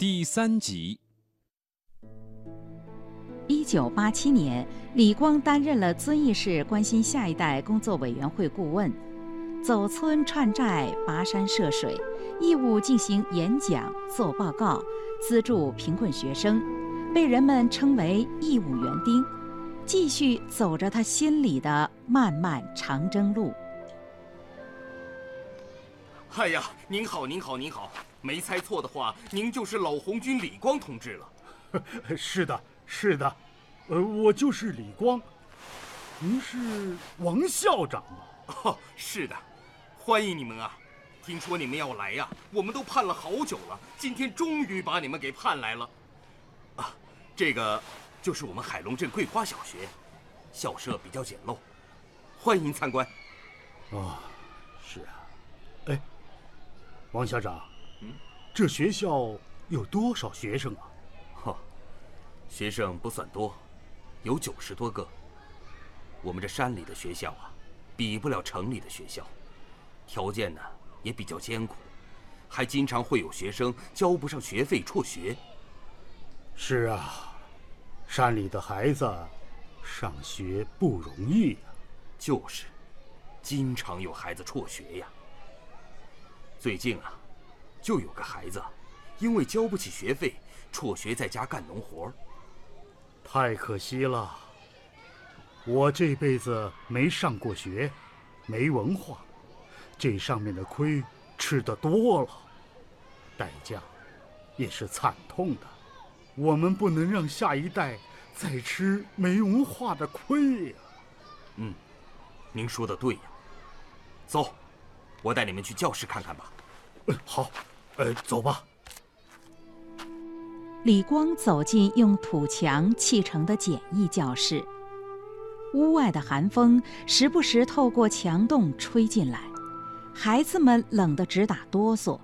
第三集。一九八七年，李光担任了遵义市关心下一代工作委员会顾问，走村串寨、跋山涉水，义务进行演讲、做报告，资助贫困学生，被人们称为“义务园丁”，继续走着他心里的漫漫长征路。哎呀，您好，您好，您好！没猜错的话，您就是老红军李光同志了。是的，是的，呃，我就是李光。您是王校长吗？哦，是的，欢迎你们啊！听说你们要来呀，我们都盼了好久了，今天终于把你们给盼来了。啊，这个就是我们海龙镇桂花小学，校舍比较简陋，欢迎参观。哦，是啊。哎。王校长，嗯，这学校有多少学生啊？哈，学生不算多，有九十多个。我们这山里的学校啊，比不了城里的学校，条件呢也比较艰苦，还经常会有学生交不上学费辍学。是啊，山里的孩子上学不容易呀。就是，经常有孩子辍学呀。最近啊，就有个孩子，因为交不起学费，辍学在家干农活。太可惜了。我这辈子没上过学，没文化，这上面的亏吃的多了，代价也是惨痛的。我们不能让下一代再吃没文化的亏呀。嗯，您说的对呀。走。我带你们去教室看看吧。嗯，好，呃，走吧。李光走进用土墙砌成的简易教室，屋外的寒风时不时透过墙洞吹进来，孩子们冷得直打哆嗦，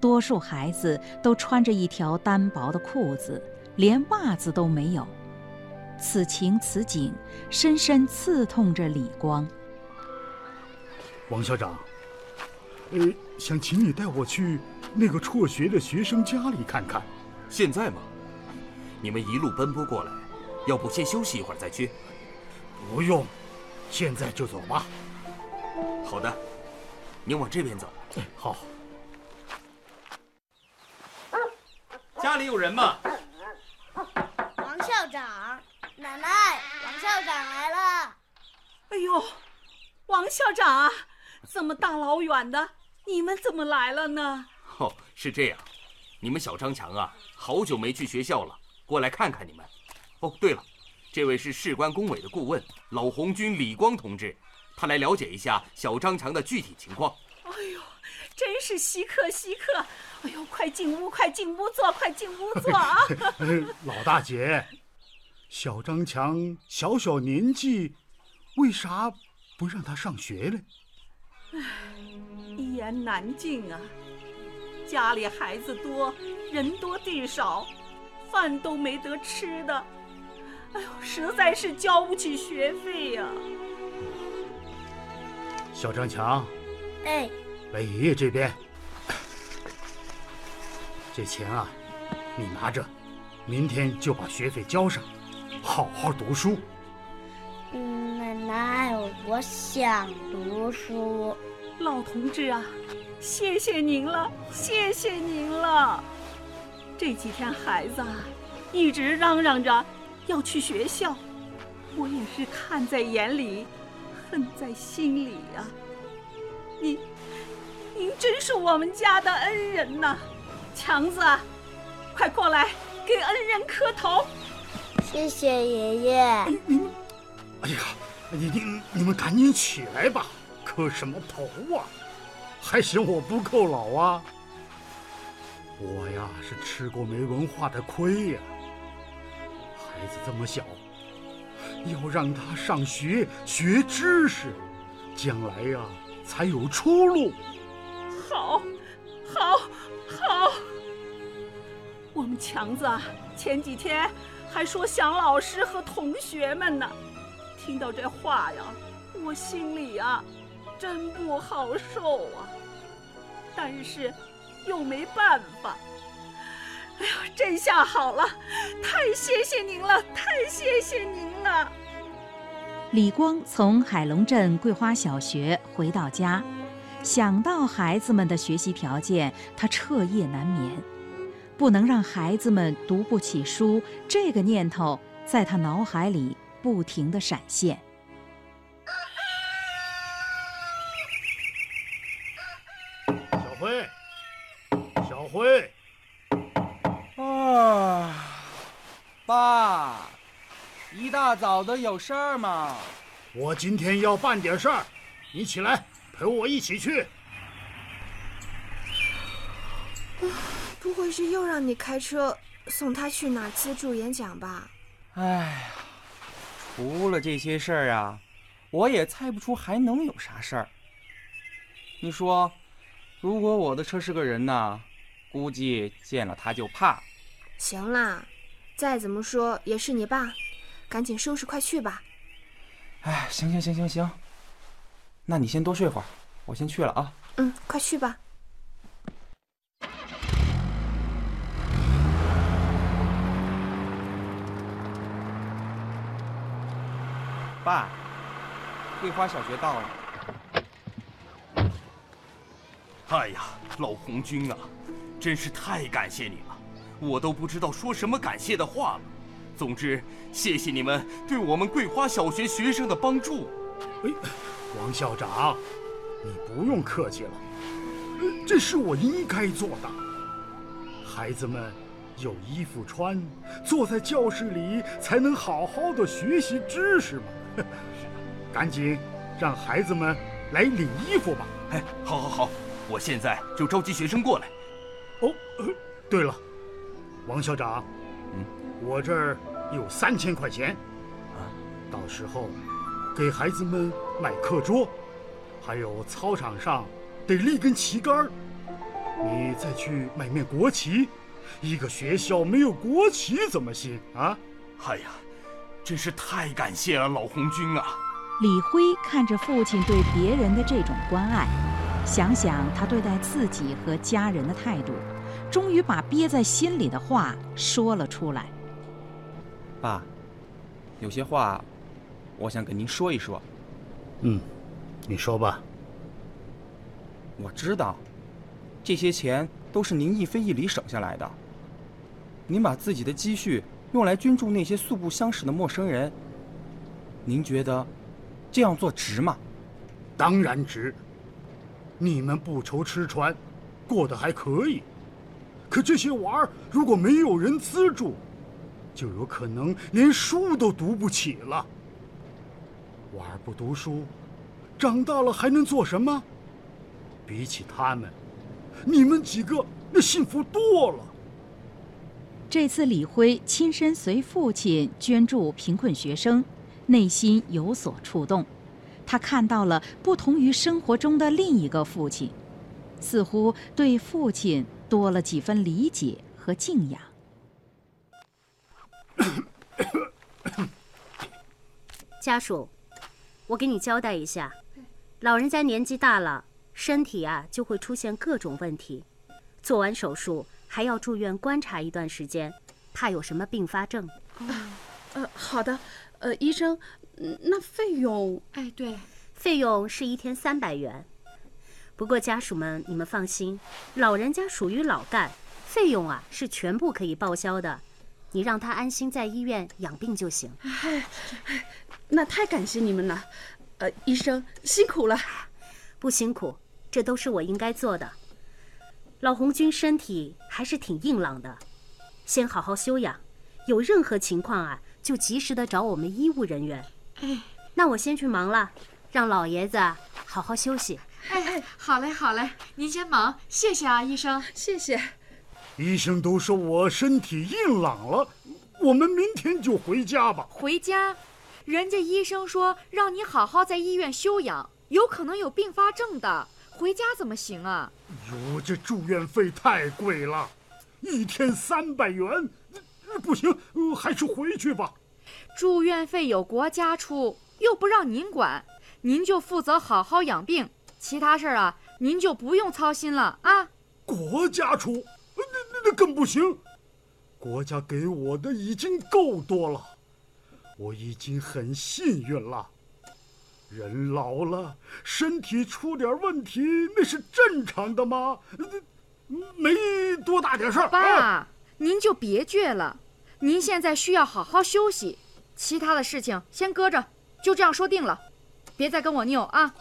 多数孩子都穿着一条单薄的裤子，连袜子都没有。此情此景，深深刺痛着李光。王校长。呃，想请你带我去那个辍学的学生家里看看。现在吗？你们一路奔波过来，要不先休息一会儿再去？不用，现在就走吧。好的，你往这边走。好。家里有人吗？王校长，奶奶，王校长来了。哎呦，王校长，这么大老远的。你们怎么来了呢？哦，是这样，你们小张强啊，好久没去学校了，过来看看你们。哦，对了，这位是事关工委的顾问老红军李光同志，他来了解一下小张强的具体情况。哎呦，真是稀客稀客！哎呦，快进屋，快进屋坐，快进屋坐啊！老大姐，小张强小小年纪，为啥不让他上学呢？唉。一言难尽啊！家里孩子多，人多地少，饭都没得吃的。哎呦，实在是交不起学费呀！小张强，哎，来爷爷这边。这钱啊，你拿着，明天就把学费交上，好好读书。嗯，奶奶，我想读书。老同志啊，谢谢您了，谢谢您了。这几天孩子啊，一直嚷嚷着要去学校，我也是看在眼里，恨在心里呀。您，您真是我们家的恩人呐，强子，快过来给恩人磕头。谢谢爷爷。哎呀，你你你们赶紧起来吧。磕什么头啊？还嫌我不够老啊？我呀是吃过没文化的亏呀。孩子这么小，要让他上学学知识，将来呀才有出路。好，好，好。我们强子啊前几天还说想老师和同学们呢，听到这话呀，我心里呀。真不好受啊！但是又没办法。哎呀，这下好了，太谢谢您了，太谢谢您了。李光从海龙镇桂花小学回到家，想到孩子们的学习条件，他彻夜难眠。不能让孩子们读不起书，这个念头在他脑海里不停地闪现。小辉，小辉，啊，爸，一大早的有事儿吗？我今天要办点事儿，你起来陪我一起去。不会是又让你开车送他去哪儿资助演讲吧？哎呀，除了这些事儿啊，我也猜不出还能有啥事儿。你说，如果我的车是个人呢，估计见了他就怕。行啦，再怎么说也是你爸，赶紧收拾快去吧。哎，行行行行行，那你先多睡会儿，我先去了啊。嗯，快去吧。爸，桂花小学到了。哎呀，老红军啊，真是太感谢你了，我都不知道说什么感谢的话了。总之，谢谢你们对我们桂花小学学生的帮助。哎，王校长，你不用客气了，这是我应该做的。孩子们有衣服穿，坐在教室里才能好好的学习知识嘛。赶紧让孩子们来领衣服吧！哎，好，好，好，我现在就召集学生过来。哦，对了，王校长，嗯，我这儿有三千块钱，啊，到时候给孩子们买课桌，还有操场上得立根旗杆你再去买面国旗，一个学校没有国旗怎么行啊？哎呀！真是太感谢了，老红军啊！李辉看着父亲对别人的这种关爱，想想他对待自己和家人的态度，终于把憋在心里的话说了出来。爸，有些话，我想跟您说一说。嗯，你说吧。我知道，这些钱都是您一分一厘省下来的。您把自己的积蓄。用来捐助那些素不相识的陌生人，您觉得这样做值吗？当然值。你们不愁吃穿，过得还可以。可这些娃儿如果没有人资助，就有可能连书都读不起了。娃儿不读书，长大了还能做什么？比起他们，你们几个那幸福多了。这次李辉亲身随父亲捐助贫困学生，内心有所触动。他看到了不同于生活中的另一个父亲，似乎对父亲多了几分理解和敬仰。家属，我给你交代一下，老人家年纪大了，身体啊就会出现各种问题，做完手术。还要住院观察一段时间，怕有什么并发症。哦，呃，好的，呃，医生，那费用？哎，对，费用是一天三百元。不过家属们，你们放心，老人家属于老干，费用啊是全部可以报销的。你让他安心在医院养病就行。哎，那太感谢你们了，呃，医生辛苦了。不辛苦，这都是我应该做的。老红军身体还是挺硬朗的，先好好休养，有任何情况啊，就及时的找我们医务人员。哎，那我先去忙了，让老爷子好好休息。哎哎，好嘞好嘞，您先忙，谢谢啊，医生，谢谢。医生都说我身体硬朗了，我们明天就回家吧。回家？人家医生说让你好好在医院休养，有可能有并发症的。回家怎么行啊？哟，这住院费太贵了，一天三百元，不行，还是回去吧。住院费有国家出，又不让您管，您就负责好好养病，其他事儿啊，您就不用操心了啊。国家出，更不行，国家给我的已经够多了，我已经很幸运了。人老了，身体出点问题那是正常的吗？没多大点事儿。爸，您就别倔了，您现在需要好好休息，其他的事情先搁着，就这样说定了，别再跟我拗啊。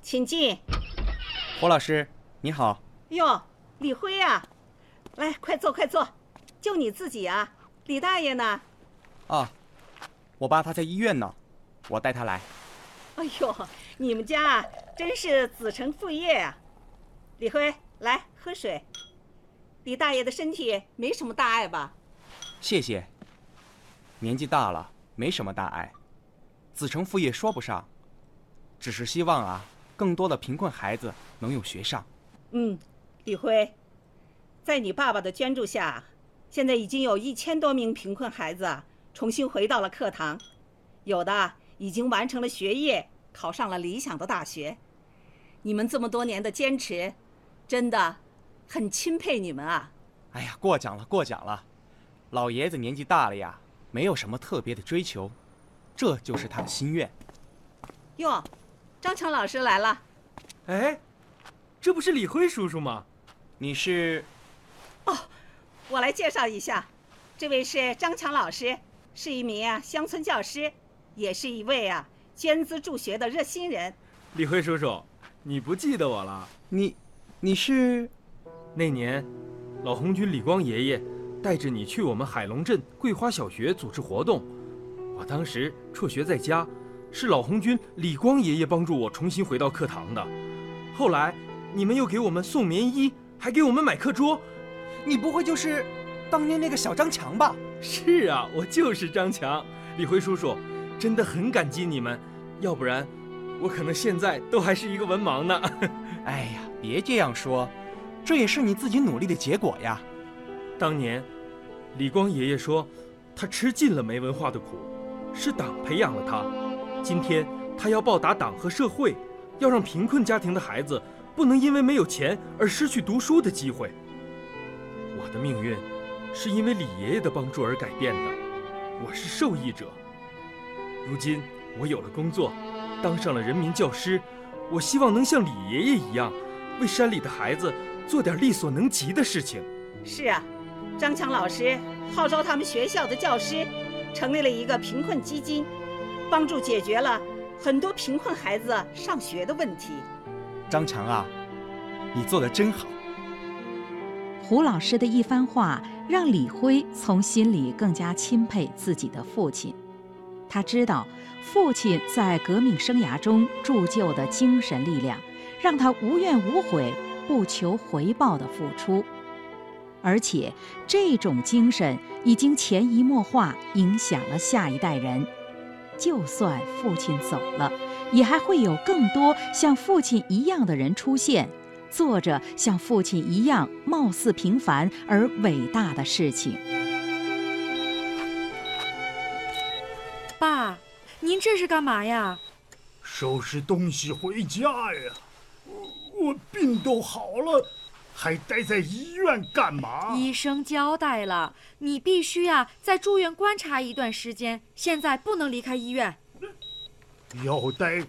请进。胡老师，你好。哟，李辉呀，来，快坐，快坐。就你自己啊？李大爷呢？啊，我爸他在医院呢，我带他来。哎呦，你们家真是子承父业啊！李辉，来喝水。李大爷的身体没什么大碍吧？谢谢。年纪大了，没什么大碍，子承父业说不上，只是希望啊。更多的贫困孩子能有学上。嗯，李辉，在你爸爸的捐助下，现在已经有一千多名贫困孩子重新回到了课堂，有的已经完成了学业，考上了理想的大学。你们这么多年的坚持，真的很钦佩你们啊！哎呀，过奖了，过奖了。老爷子年纪大了呀，没有什么特别的追求，这就是他的心愿。哟。张强老师来了，哎，这不是李辉叔叔吗？你是？哦，我来介绍一下，这位是张强老师，是一名啊乡村教师，也是一位啊捐资助学的热心人。李辉叔叔，你不记得我了？你，你是？那年，老红军李光爷爷带着你去我们海龙镇桂花小学组织活动，我当时辍学在家。是老红军李光爷爷帮助我重新回到课堂的，后来你们又给我们送棉衣，还给我们买课桌，你不会就是当年那个小张强吧？是啊，我就是张强。李辉叔叔，真的很感激你们，要不然我可能现在都还是一个文盲呢。哎呀，别这样说，这也是你自己努力的结果呀。当年，李光爷爷说，他吃尽了没文化的苦，是党培养了他。今天他要报答党和社会，要让贫困家庭的孩子不能因为没有钱而失去读书的机会。我的命运是因为李爷爷的帮助而改变的，我是受益者。如今我有了工作，当上了人民教师，我希望能像李爷爷一样，为山里的孩子做点力所能及的事情。是啊，张强老师号召他们学校的教师，成立了一个贫困基金。帮助解决了很多贫困孩子上学的问题。张强啊，你做的真好。胡老师的一番话让李辉从心里更加钦佩自己的父亲。他知道父亲在革命生涯中铸就的精神力量，让他无怨无悔、不求回报的付出，而且这种精神已经潜移默化影响了下一代人。就算父亲走了，也还会有更多像父亲一样的人出现，做着像父亲一样貌似平凡而伟大的事情。爸，您这是干嘛呀？收拾东西回家呀。我我病都好了。还待在医院干嘛？医生交代了，你必须呀在住院观察一段时间，现在不能离开医院。要带，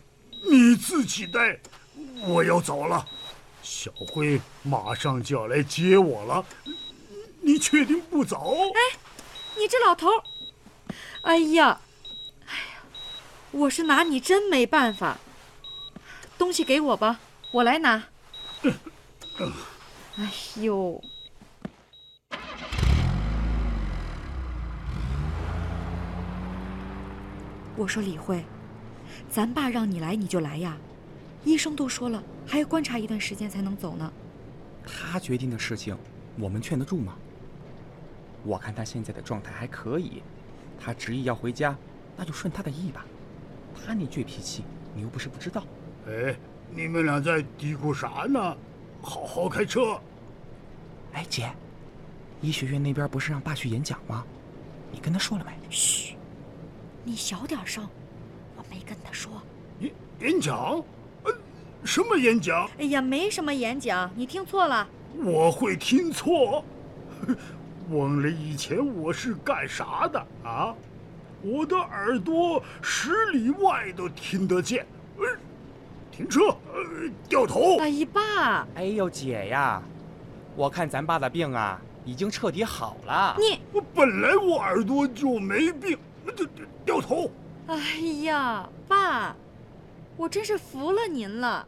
你自己带。我要走了，小辉马上就要来接我了。你确定不走？哎，你这老头！哎呀，哎呀，我是拿你真没办法。东西给我吧，我来拿。哎呦！我说李慧，咱爸让你来你就来呀，医生都说了，还要观察一段时间才能走呢。他决定的事情，我们劝得住吗？我看他现在的状态还可以，他执意要回家，那就顺他的意吧。他那倔脾气，你又不是不知道。哎，你们俩在嘀咕啥呢？好好开车。哎，姐，医学院那边不是让爸去演讲吗？你跟他说了没？嘘，你小点声，我没跟他说。演演讲？呃，什么演讲？哎呀，没什么演讲，你听错了。我会听错？忘了以前我是干啥的啊？我的耳朵十里外都听得见。呃，停车！呃，掉头！哎呀，爸！哎呦，姐呀，我看咱爸的病啊，已经彻底好了。你我本来我耳朵就没病，掉掉头！哎呀，爸，我真是服了您了。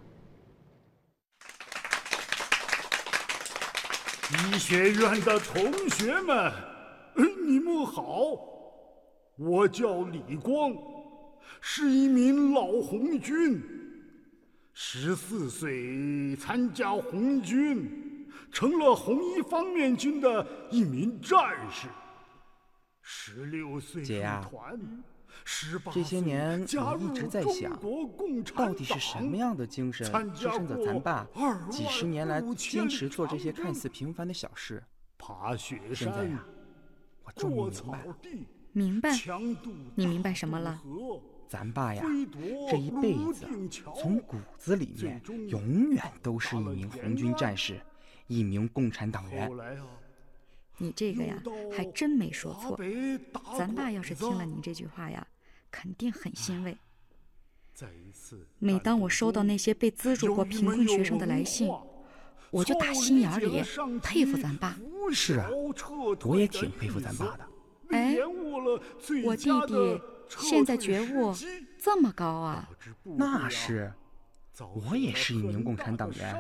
医学院的同学们，你们好，我叫李光，是一名老红军。十四岁参加红军，成了红一方面军的一名战士。十六岁姐呀，十八这些年我一直在想，到底是什么样的精神支撑着咱爸几十年来坚持做这些看似平凡的小事？爬雪山。现在呀，我终于明白了。明白？你明白什么了？咱爸呀，这一辈子从骨子里面永远都是一名红军战士，一名共产党员。你这个呀，还真没说错。咱爸要是听了你这句话呀，肯定很欣慰。每当我收到那些被资助过贫困学生的来信，我就打心眼里佩服咱爸。是啊，我也挺佩服咱爸的。哎，我弟弟现在觉悟这么高啊？那是，我也是一名共产党员，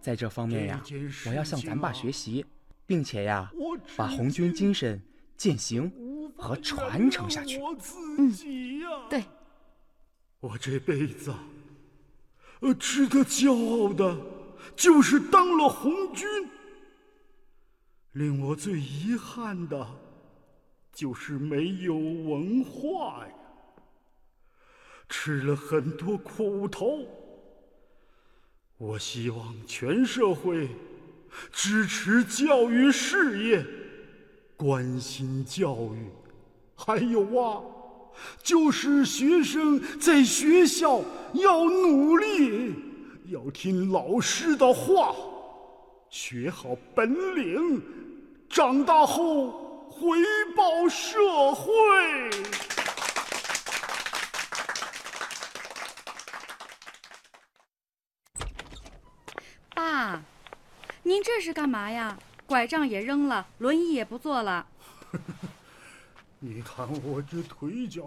在这方面呀，我要向咱爸学习。并且呀，把红军精神践行和传承下去。嗯，对。我这辈子，呃，值得骄傲的，就是当了红军。令我最遗憾的，就是没有文化呀，吃了很多苦头。我希望全社会。支持教育事业，关心教育，还有啊，就是学生在学校要努力，要听老师的话，学好本领，长大后回报社会。爸。您这是干嘛呀？拐杖也扔了，轮椅也不坐了。你看我这腿脚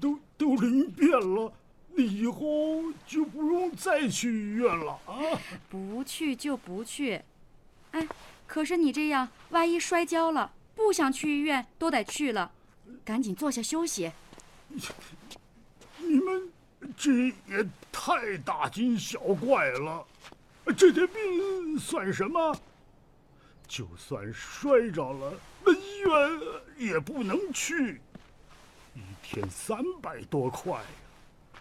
都都灵便了，你以后就不用再去医院了啊！不去就不去。哎，可是你这样，万一摔跤了，不想去医院都得去了。赶紧坐下休息。你们这也太大惊小怪了。这点病算什么？就算摔着了，那医院也不能去。一天三百多块呀，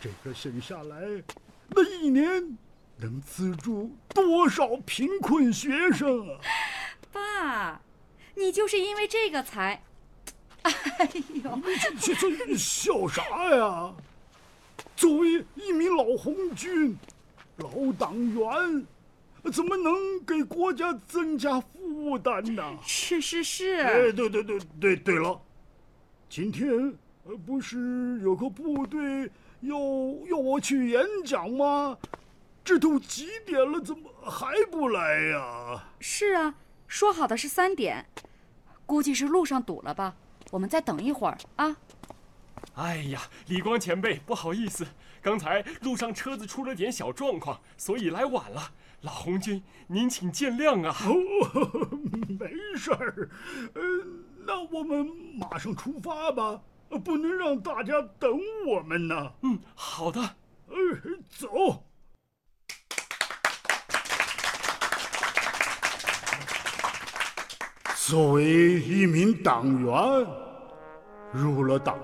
这个省下来，那一年能资助多少贫困学生啊？爸，你就是因为这个才……哎呦，这这笑啥呀？作为一名老红军。老党员怎么能给国家增加负担呢？是是是。哎，对对对对对了，今天不是有个部队要要我去演讲吗？这都几点了，怎么还不来呀？是啊，说好的是三点，估计是路上堵了吧？我们再等一会儿啊。哎呀，李光前辈，不好意思。刚才路上车子出了点小状况，所以来晚了。老红军，您请见谅啊。哦，没事儿。呃，那我们马上出发吧，不能让大家等我们呢。嗯，好的。呃，走。作为一名党员，入了党，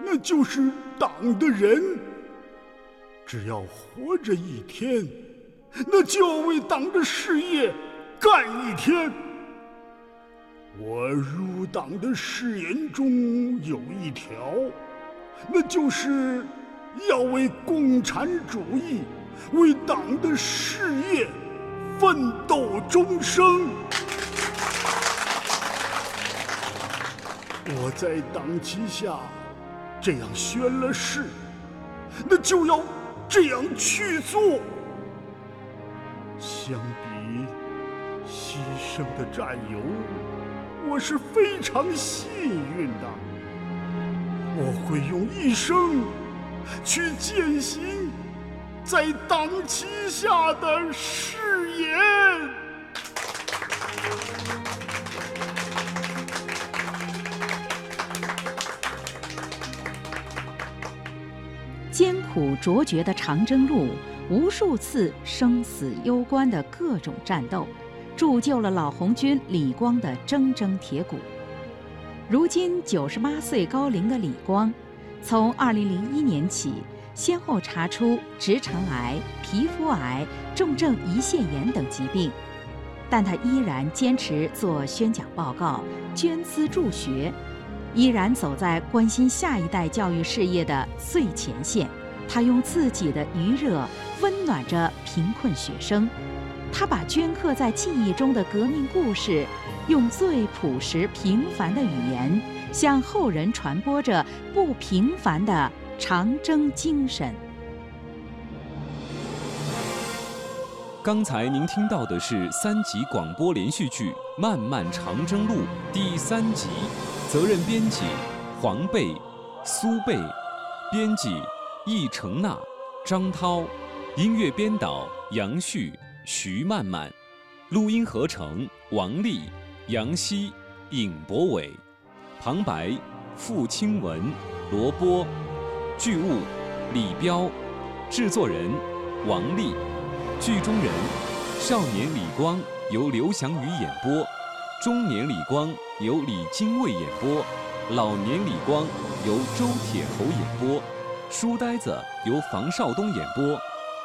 那就是党的人。只要活着一天，那就要为党的事业干一天。我入党的誓言中有一条，那就是要为共产主义为党的事业奋斗终生。我在党旗下这样宣了誓，那就要这样去做。相比牺牲的战友，我是非常幸运的。我会用一生去践行在党旗下的誓言。艰苦卓绝的长征路，无数次生死攸关的各种战斗，铸就了老红军李光的铮铮铁骨。如今九十八岁高龄的李光，从二零零一年起，先后查出直肠癌、皮肤癌、重症胰腺炎等疾病，但他依然坚持做宣讲报告、捐资助学。依然走在关心下一代教育事业的最前线，他用自己的余热温暖着贫困学生，他把镌刻在记忆中的革命故事，用最朴实平凡的语言，向后人传播着不平凡的长征精神。刚才您听到的是三集广播连续剧《漫漫长征路》第三集。责任编辑：黄贝、苏贝；编辑：易成娜、张涛；音乐编导：杨旭、徐曼曼；录音合成：王丽、杨希、尹博伟；旁白：付清文、罗波；剧务：李彪；制作人：王丽；剧中人：少年李光由刘翔宇演播。中年李光由李金卫演播，老年李光由周铁侯演播，书呆子由房少东演播，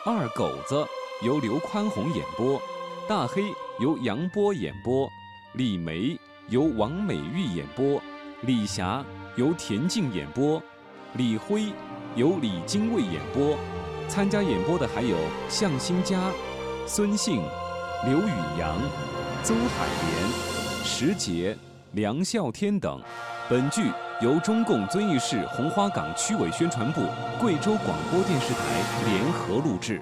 二狗子由刘宽宏演播，大黑由杨波演播，李梅由王美玉演播，李霞由田静演播，李辉由李金卫演播。参加演播的还有向新佳、孙兴、刘宇阳、邹海莲。石杰、梁孝天等，本剧由中共遵义市红花岗区委宣传部、贵州广播电视台联合录制。